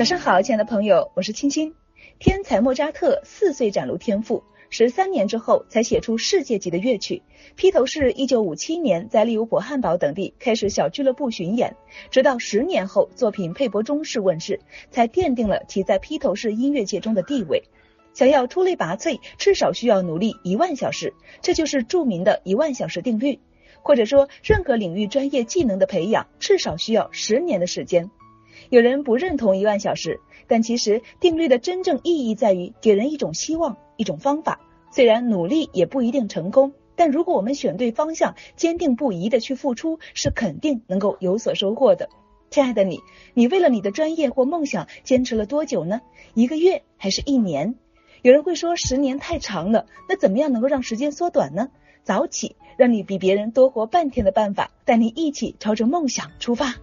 早上好，亲爱的朋友，我是青青。天才莫扎特四岁展露天赋，十三年之后才写出世界级的乐曲。披头士一九五七年在利物浦、汉堡等地开始小俱乐部巡演，直到十年后作品《佩伯中士》问世，才奠定了其在披头士音乐界中的地位。想要出类拔萃，至少需要努力一万小时，这就是著名的一万小时定律。或者说，任何领域专业技能的培养，至少需要十年的时间。有人不认同一万小时，但其实定律的真正意义在于给人一种希望，一种方法。虽然努力也不一定成功，但如果我们选对方向，坚定不移的去付出，是肯定能够有所收获的。亲爱的你，你为了你的专业或梦想坚持了多久呢？一个月还是一年？有人会说十年太长了，那怎么样能够让时间缩短呢？早起，让你比别人多活半天的办法，带你一起朝着梦想出发。